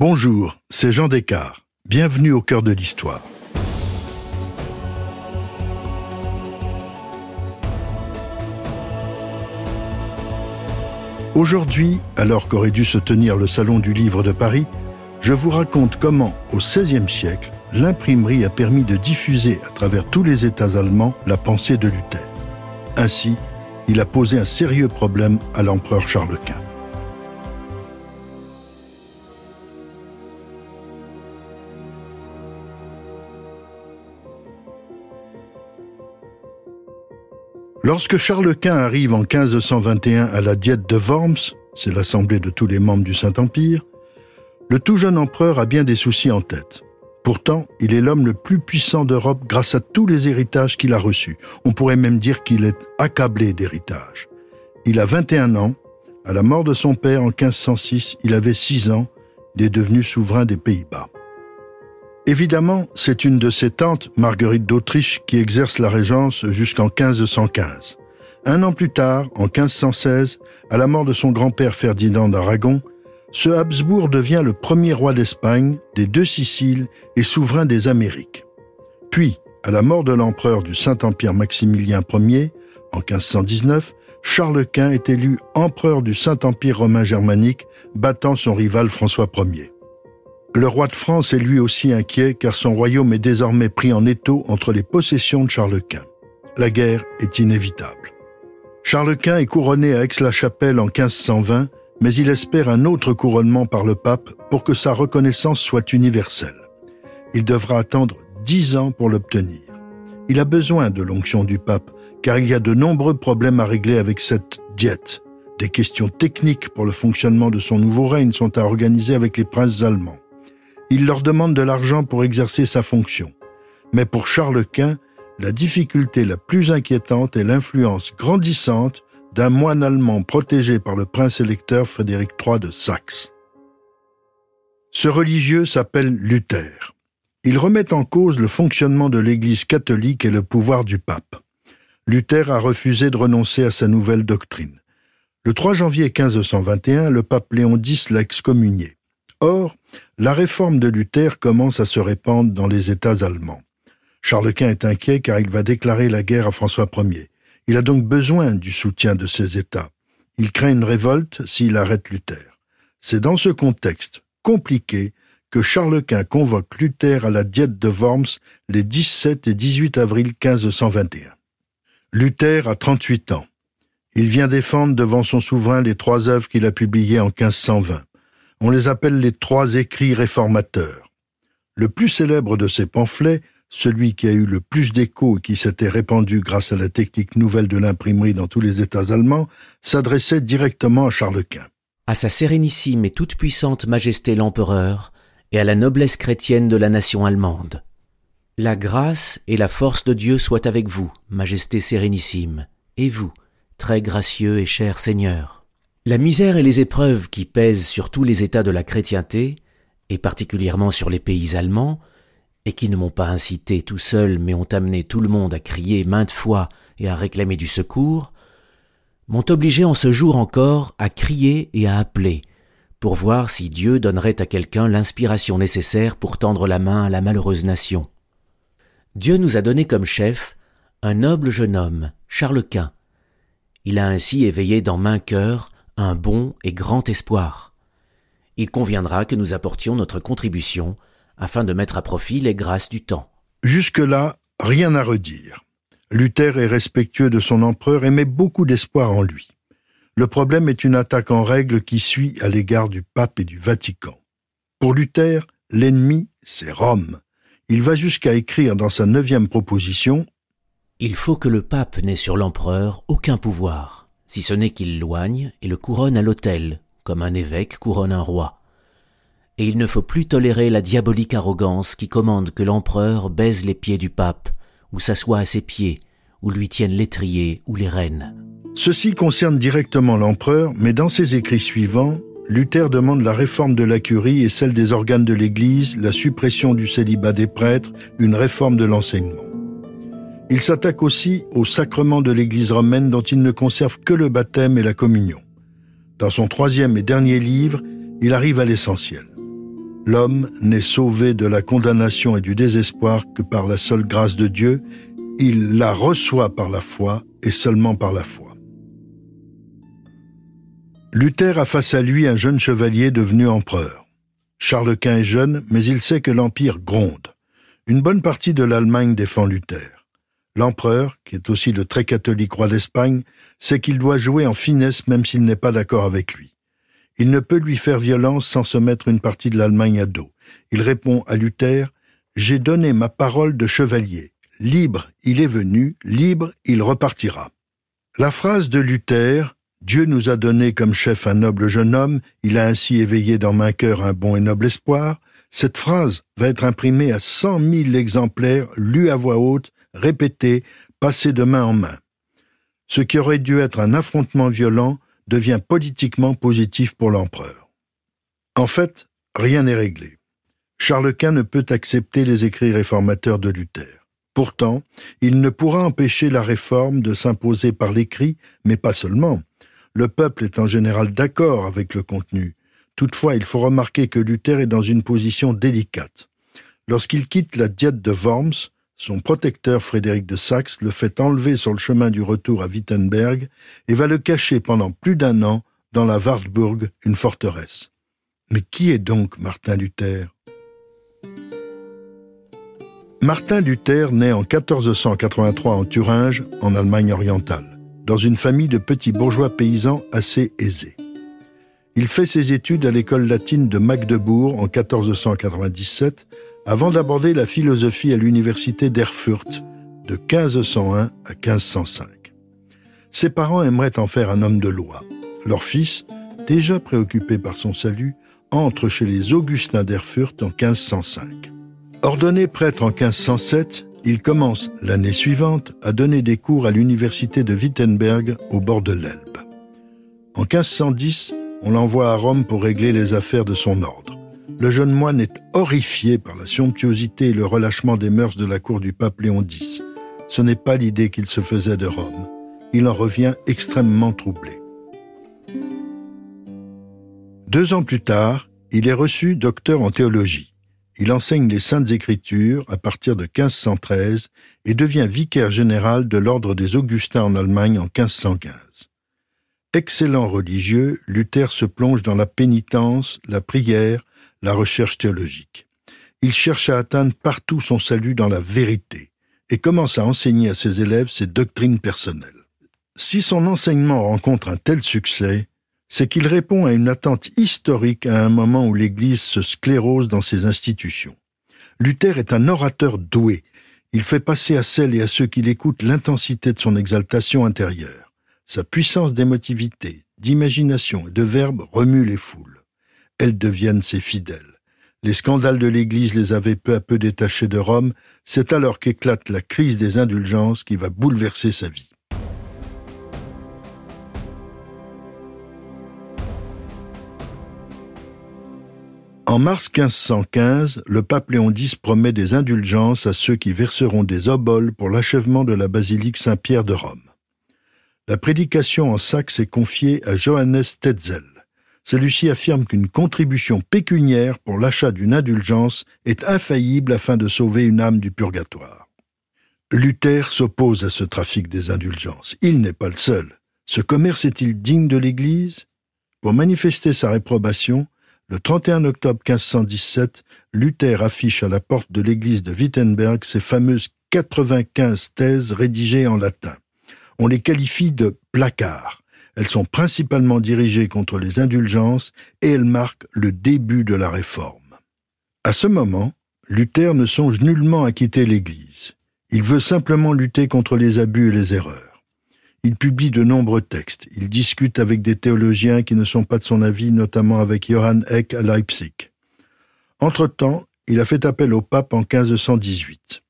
Bonjour, c'est Jean Descartes. Bienvenue au cœur de l'histoire. Aujourd'hui, alors qu'aurait dû se tenir le Salon du Livre de Paris, je vous raconte comment, au XVIe siècle, l'imprimerie a permis de diffuser à travers tous les États allemands la pensée de Luther. Ainsi, il a posé un sérieux problème à l'empereur Charles Quint. Lorsque Charles Quint arrive en 1521 à la Diète de Worms, c'est l'assemblée de tous les membres du Saint-Empire, le tout jeune empereur a bien des soucis en tête. Pourtant, il est l'homme le plus puissant d'Europe grâce à tous les héritages qu'il a reçus. On pourrait même dire qu'il est accablé d'héritages. Il a 21 ans. À la mort de son père en 1506, il avait 6 ans. Il est devenu souverain des Pays-Bas. Évidemment, c'est une de ses tantes, Marguerite d'Autriche, qui exerce la régence jusqu'en 1515. Un an plus tard, en 1516, à la mort de son grand-père Ferdinand d'Aragon, ce Habsbourg devient le premier roi d'Espagne, des deux Siciles et souverain des Amériques. Puis, à la mort de l'empereur du Saint-Empire Maximilien Ier, en 1519, Charles Quint est élu empereur du Saint-Empire romain germanique, battant son rival François Ier. Le roi de France est lui aussi inquiet car son royaume est désormais pris en étau entre les possessions de Charles Quint. La guerre est inévitable. Charles Quint est couronné à Aix-la-Chapelle en 1520, mais il espère un autre couronnement par le pape pour que sa reconnaissance soit universelle. Il devra attendre dix ans pour l'obtenir. Il a besoin de l'onction du pape, car il y a de nombreux problèmes à régler avec cette diète. Des questions techniques pour le fonctionnement de son nouveau règne sont à organiser avec les princes allemands il leur demande de l'argent pour exercer sa fonction. Mais pour Charles Quint, la difficulté la plus inquiétante est l'influence grandissante d'un moine allemand protégé par le prince électeur Frédéric III de Saxe. Ce religieux s'appelle Luther. Il remet en cause le fonctionnement de l'Église catholique et le pouvoir du pape. Luther a refusé de renoncer à sa nouvelle doctrine. Le 3 janvier 1521, le pape Léon X l'a excommunié. Or, la réforme de Luther commence à se répandre dans les États allemands. Charles Quint est inquiet car il va déclarer la guerre à François Ier. Il a donc besoin du soutien de ces États. Il craint une révolte s'il arrête Luther. C'est dans ce contexte compliqué que Charles Quint convoque Luther à la Diète de Worms les 17 et 18 avril 1521. Luther a 38 ans. Il vient défendre devant son souverain les trois œuvres qu'il a publiées en 1520. On les appelle les trois écrits réformateurs. Le plus célèbre de ces pamphlets, celui qui a eu le plus d'écho et qui s'était répandu grâce à la technique nouvelle de l'imprimerie dans tous les États allemands, s'adressait directement à Charles Quint. À sa sérénissime et toute puissante Majesté l'Empereur, et à la noblesse chrétienne de la nation allemande. La grâce et la force de Dieu soient avec vous, Majesté sérénissime, et vous, très gracieux et cher Seigneur. La misère et les épreuves qui pèsent sur tous les États de la chrétienté, et particulièrement sur les pays allemands, et qui ne m'ont pas incité tout seul mais ont amené tout le monde à crier maintes fois et à réclamer du secours, m'ont obligé en ce jour encore à crier et à appeler, pour voir si Dieu donnerait à quelqu'un l'inspiration nécessaire pour tendre la main à la malheureuse nation. Dieu nous a donné comme chef un noble jeune homme, Charles Quint. Il a ainsi éveillé dans main cœur un bon et grand espoir. Il conviendra que nous apportions notre contribution afin de mettre à profit les grâces du temps. Jusque-là, rien à redire. Luther est respectueux de son empereur et met beaucoup d'espoir en lui. Le problème est une attaque en règle qui suit à l'égard du pape et du Vatican. Pour Luther, l'ennemi, c'est Rome. Il va jusqu'à écrire dans sa neuvième proposition Il faut que le pape n'ait sur l'empereur aucun pouvoir si ce n'est qu'il loigne et le couronne à l'autel, comme un évêque couronne un roi. Et il ne faut plus tolérer la diabolique arrogance qui commande que l'empereur baise les pieds du pape, ou s'assoie à ses pieds, ou lui tienne l'étrier ou les rênes. Ceci concerne directement l'empereur, mais dans ses écrits suivants, Luther demande la réforme de la curie et celle des organes de l'Église, la suppression du célibat des prêtres, une réforme de l'enseignement. Il s'attaque aussi au sacrement de l'Église romaine dont il ne conserve que le baptême et la communion. Dans son troisième et dernier livre, il arrive à l'essentiel. L'homme n'est sauvé de la condamnation et du désespoir que par la seule grâce de Dieu, il la reçoit par la foi et seulement par la foi. Luther a face à lui un jeune chevalier devenu empereur. Charles Quint est jeune, mais il sait que l'Empire gronde. Une bonne partie de l'Allemagne défend Luther. L'empereur, qui est aussi le très catholique roi d'Espagne, sait qu'il doit jouer en finesse même s'il n'est pas d'accord avec lui. Il ne peut lui faire violence sans se mettre une partie de l'Allemagne à dos. Il répond à Luther J'ai donné ma parole de chevalier. Libre il est venu, libre il repartira. La phrase de Luther Dieu nous a donné comme chef un noble jeune homme, il a ainsi éveillé dans ma cœur un bon et noble espoir. Cette phrase va être imprimée à cent mille exemplaires, lue à voix haute, répétée, passée de main en main. Ce qui aurait dû être un affrontement violent devient politiquement positif pour l'empereur. En fait, rien n'est réglé. Charles Quint ne peut accepter les écrits réformateurs de Luther. Pourtant, il ne pourra empêcher la réforme de s'imposer par l'écrit, mais pas seulement. Le peuple est en général d'accord avec le contenu. Toutefois, il faut remarquer que Luther est dans une position délicate. Lorsqu'il quitte la diète de Worms, son protecteur Frédéric de Saxe le fait enlever sur le chemin du retour à Wittenberg et va le cacher pendant plus d'un an dans la Wartburg, une forteresse. Mais qui est donc Martin Luther? Martin Luther naît en 1483 en Thuringe, en Allemagne orientale, dans une famille de petits bourgeois paysans assez aisés. Il fait ses études à l'école latine de Magdebourg en 1497 avant d'aborder la philosophie à l'université d'Erfurt de 1501 à 1505. Ses parents aimeraient en faire un homme de loi. Leur fils, déjà préoccupé par son salut, entre chez les Augustins d'Erfurt en 1505. Ordonné prêtre en 1507, il commence l'année suivante à donner des cours à l'université de Wittenberg au bord de l'Elbe. En 1510, on l'envoie à Rome pour régler les affaires de son ordre le jeune moine est horrifié par la somptuosité et le relâchement des mœurs de la cour du pape Léon X. Ce n'est pas l'idée qu'il se faisait de Rome. Il en revient extrêmement troublé. Deux ans plus tard, il est reçu docteur en théologie. Il enseigne les Saintes Écritures à partir de 1513 et devient vicaire général de l'ordre des Augustins en Allemagne en 1515. Excellent religieux, Luther se plonge dans la pénitence, la prière, la recherche théologique. Il cherche à atteindre partout son salut dans la vérité et commence à enseigner à ses élèves ses doctrines personnelles. Si son enseignement rencontre un tel succès, c'est qu'il répond à une attente historique à un moment où l'Église se sclérose dans ses institutions. Luther est un orateur doué. Il fait passer à celles et à ceux qui l'écoutent l'intensité de son exaltation intérieure. Sa puissance d'émotivité, d'imagination et de verbe remue les foules elles deviennent ses fidèles. Les scandales de l'Église les avaient peu à peu détachés de Rome, c'est alors qu'éclate la crise des indulgences qui va bouleverser sa vie. En mars 1515, le pape Léon X promet des indulgences à ceux qui verseront des oboles pour l'achèvement de la basilique Saint-Pierre de Rome. La prédication en Saxe est confiée à Johannes Tetzel celui-ci affirme qu'une contribution pécuniaire pour l'achat d'une indulgence est infaillible afin de sauver une âme du purgatoire. Luther s'oppose à ce trafic des indulgences. Il n'est pas le seul. Ce commerce est-il digne de l'Église? Pour manifester sa réprobation, le 31 octobre 1517, Luther affiche à la porte de l'église de Wittenberg ses fameuses 95 thèses rédigées en latin. On les qualifie de placards. Elles sont principalement dirigées contre les indulgences et elles marquent le début de la réforme. À ce moment, Luther ne songe nullement à quitter l'Église. Il veut simplement lutter contre les abus et les erreurs. Il publie de nombreux textes. Il discute avec des théologiens qui ne sont pas de son avis, notamment avec Johann Eck à Leipzig. Entre-temps, il a fait appel au pape en 1518.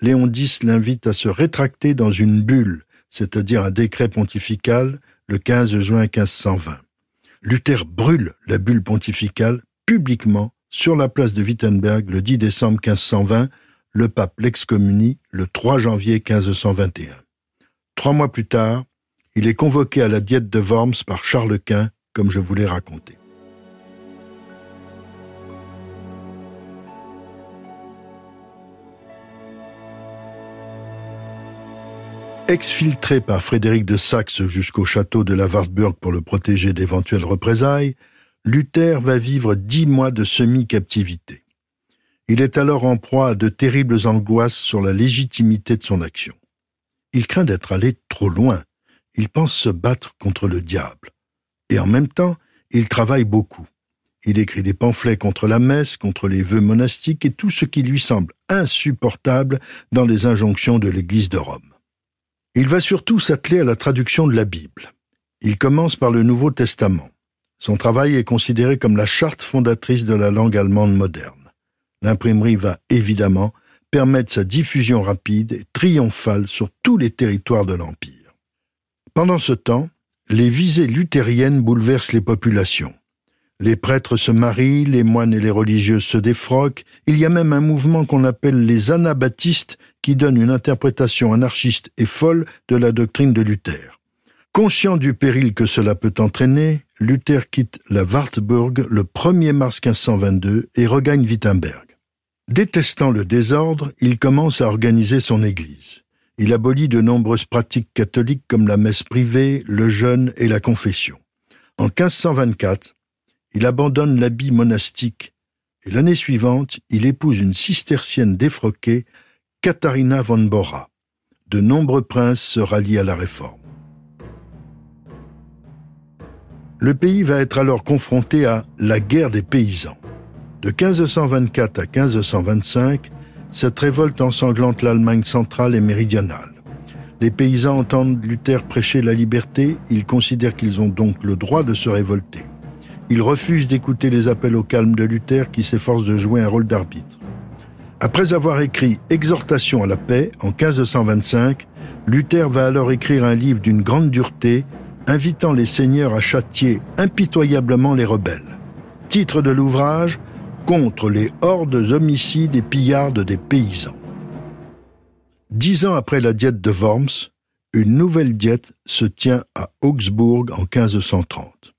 Léon X l'invite à se rétracter dans une bulle, c'est-à-dire un décret pontifical, le 15 juin 1520. Luther brûle la bulle pontificale publiquement sur la place de Wittenberg le 10 décembre 1520, le pape l'excommunie le 3 janvier 1521. Trois mois plus tard, il est convoqué à la diète de Worms par Charles Quint, comme je vous l'ai raconté. Exfiltré par Frédéric de Saxe jusqu'au château de la Wartburg pour le protéger d'éventuelles représailles, Luther va vivre dix mois de semi-captivité. Il est alors en proie à de terribles angoisses sur la légitimité de son action. Il craint d'être allé trop loin. Il pense se battre contre le diable. Et en même temps, il travaille beaucoup. Il écrit des pamphlets contre la messe, contre les vœux monastiques et tout ce qui lui semble insupportable dans les injonctions de l'Église de Rome. Il va surtout s'atteler à la traduction de la Bible. Il commence par le Nouveau Testament. Son travail est considéré comme la charte fondatrice de la langue allemande moderne. L'imprimerie va évidemment permettre sa diffusion rapide et triomphale sur tous les territoires de l'Empire. Pendant ce temps, les visées luthériennes bouleversent les populations. Les prêtres se marient, les moines et les religieuses se défroquent, il y a même un mouvement qu'on appelle les anabaptistes qui donne une interprétation anarchiste et folle de la doctrine de Luther. Conscient du péril que cela peut entraîner, Luther quitte la Wartburg le 1er mars 1522 et regagne Wittenberg. Détestant le désordre, il commence à organiser son Église. Il abolit de nombreuses pratiques catholiques comme la messe privée, le jeûne et la confession. En 1524, il abandonne l'habit monastique et l'année suivante, il épouse une cistercienne défroquée, Katharina von Bora. De nombreux princes se rallient à la réforme. Le pays va être alors confronté à la guerre des paysans. De 1524 à 1525, cette révolte ensanglante l'Allemagne centrale et méridionale. Les paysans entendent Luther prêcher la liberté, ils considèrent qu'ils ont donc le droit de se révolter. Ils refusent d'écouter les appels au calme de Luther qui s'efforce de jouer un rôle d'arbitre. Après avoir écrit Exhortation à la paix en 1525, Luther va alors écrire un livre d'une grande dureté, invitant les seigneurs à châtier impitoyablement les rebelles. Titre de l'ouvrage contre les hordes homicides et pillardes des paysans. Dix ans après la diète de Worms, une nouvelle diète se tient à Augsbourg en 1530.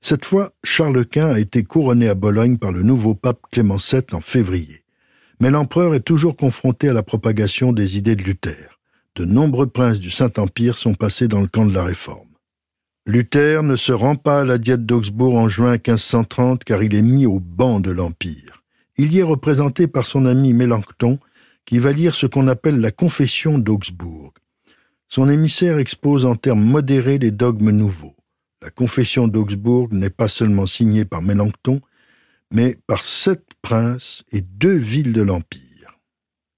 Cette fois, Charles Quint a été couronné à Bologne par le nouveau pape Clément VII en février. Mais l'empereur est toujours confronté à la propagation des idées de Luther. De nombreux princes du Saint-Empire sont passés dans le camp de la Réforme. Luther ne se rend pas à la diète d'Augsbourg en juin 1530 car il est mis au banc de l'Empire. Il y est représenté par son ami Mélenchon qui va lire ce qu'on appelle la Confession d'Augsbourg. Son émissaire expose en termes modérés les dogmes nouveaux. La Confession d'Augsbourg n'est pas seulement signée par Mélenchon, mais par sept princes et deux villes de l'Empire.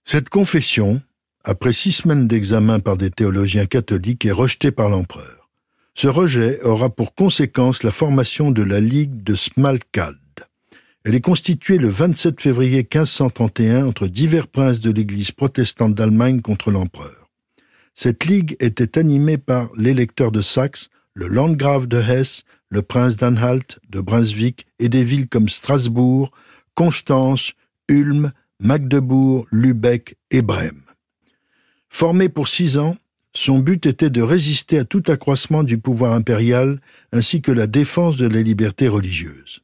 Cette confession, après six semaines d'examen par des théologiens catholiques, est rejetée par l'empereur. Ce rejet aura pour conséquence la formation de la Ligue de Smalkalde. Elle est constituée le 27 février 1531 entre divers princes de l'Église protestante d'Allemagne contre l'empereur. Cette ligue était animée par l'électeur de Saxe, le landgrave de Hesse, le prince d'Anhalt, de Brunswick et des villes comme Strasbourg, Constance, Ulm, Magdebourg, Lübeck et Brême. Formée pour six ans, son but était de résister à tout accroissement du pouvoir impérial ainsi que la défense de la liberté religieuse.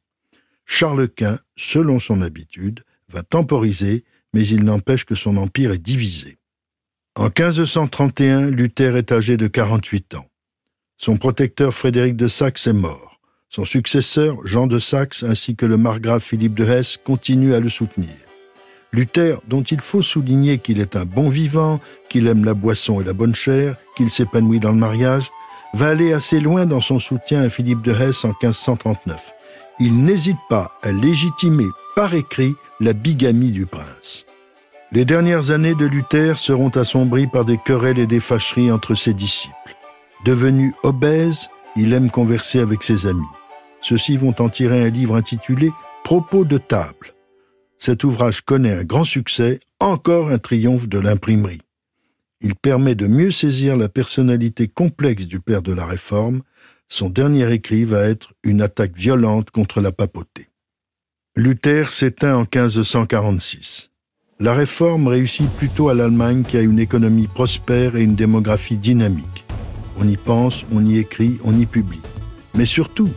Charles Quint, selon son habitude, va temporiser, mais il n'empêche que son empire est divisé. En 1531, Luther est âgé de 48 ans. Son protecteur Frédéric de Saxe est mort. Son successeur, Jean de Saxe, ainsi que le margrave Philippe de Hesse continuent à le soutenir. Luther, dont il faut souligner qu'il est un bon vivant, qu'il aime la boisson et la bonne chair, qu'il s'épanouit dans le mariage, va aller assez loin dans son soutien à Philippe de Hesse en 1539. Il n'hésite pas à légitimer par écrit la bigamie du prince. Les dernières années de Luther seront assombries par des querelles et des fâcheries entre ses disciples. Devenu obèse, il aime converser avec ses amis. Ceux-ci vont en tirer un livre intitulé Propos de table cet ouvrage connaît un grand succès, encore un triomphe de l'imprimerie. Il permet de mieux saisir la personnalité complexe du père de la Réforme. Son dernier écrit va être une attaque violente contre la papauté. Luther s'éteint en 1546. La réforme réussit plutôt à l'Allemagne qui a une économie prospère et une démographie dynamique. On y pense, on y écrit, on y publie. Mais surtout,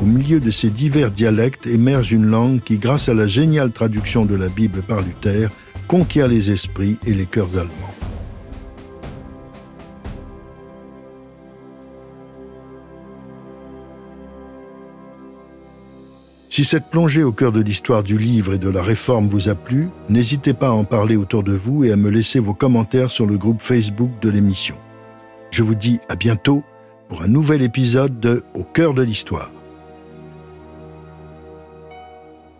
au milieu de ces divers dialectes émerge une langue qui, grâce à la géniale traduction de la Bible par Luther, conquiert les esprits et les cœurs allemands. Si cette plongée au cœur de l'histoire du livre et de la réforme vous a plu, n'hésitez pas à en parler autour de vous et à me laisser vos commentaires sur le groupe Facebook de l'émission. Je vous dis à bientôt pour un nouvel épisode de Au cœur de l'histoire.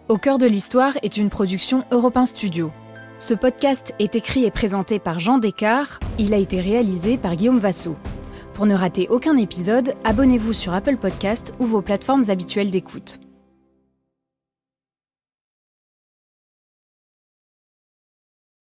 Au cœur de l'histoire est une production Europe 1 Studio. Ce podcast est écrit et présenté par Jean Descartes. Il a été réalisé par Guillaume Vassot. Pour ne rater aucun épisode, abonnez-vous sur Apple Podcast ou vos plateformes habituelles d'écoute.